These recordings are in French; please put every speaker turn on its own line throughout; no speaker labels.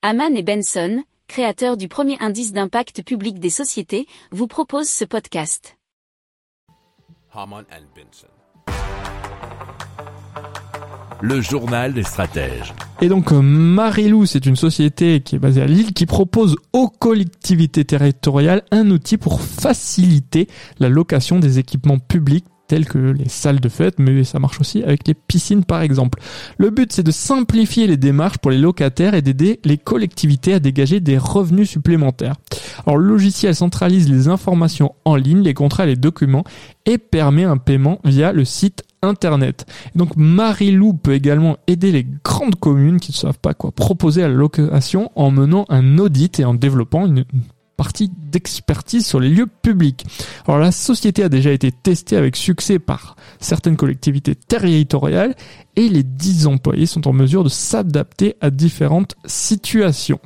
Haman et Benson, créateurs du premier indice d'impact public des sociétés, vous proposent ce podcast.
Haman and Benson.
Le journal des stratèges.
Et donc euh, Marilou, c'est une société qui est basée à Lille qui propose aux collectivités territoriales un outil pour faciliter la location des équipements publics tels que les salles de fête, mais ça marche aussi avec les piscines par exemple. Le but c'est de simplifier les démarches pour les locataires et d'aider les collectivités à dégager des revenus supplémentaires. Alors le logiciel centralise les informations en ligne, les contrats et les documents et permet un paiement via le site internet. Donc Marilou peut également aider les grandes communes qui ne savent pas quoi proposer à la location en menant un audit et en développant une partie d'expertise sur les lieux publics. Alors la société a déjà été testée avec succès par certaines collectivités territoriales et les 10 employés sont en mesure de s'adapter à différentes situations.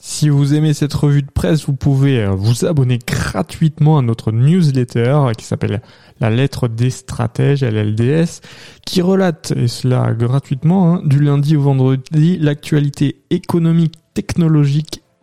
Si vous aimez cette revue de presse, vous pouvez euh, vous abonner gratuitement à notre newsletter qui s'appelle La lettre des stratèges, LLDS, qui relate, et cela gratuitement, hein, du lundi au vendredi, l'actualité économique, technologique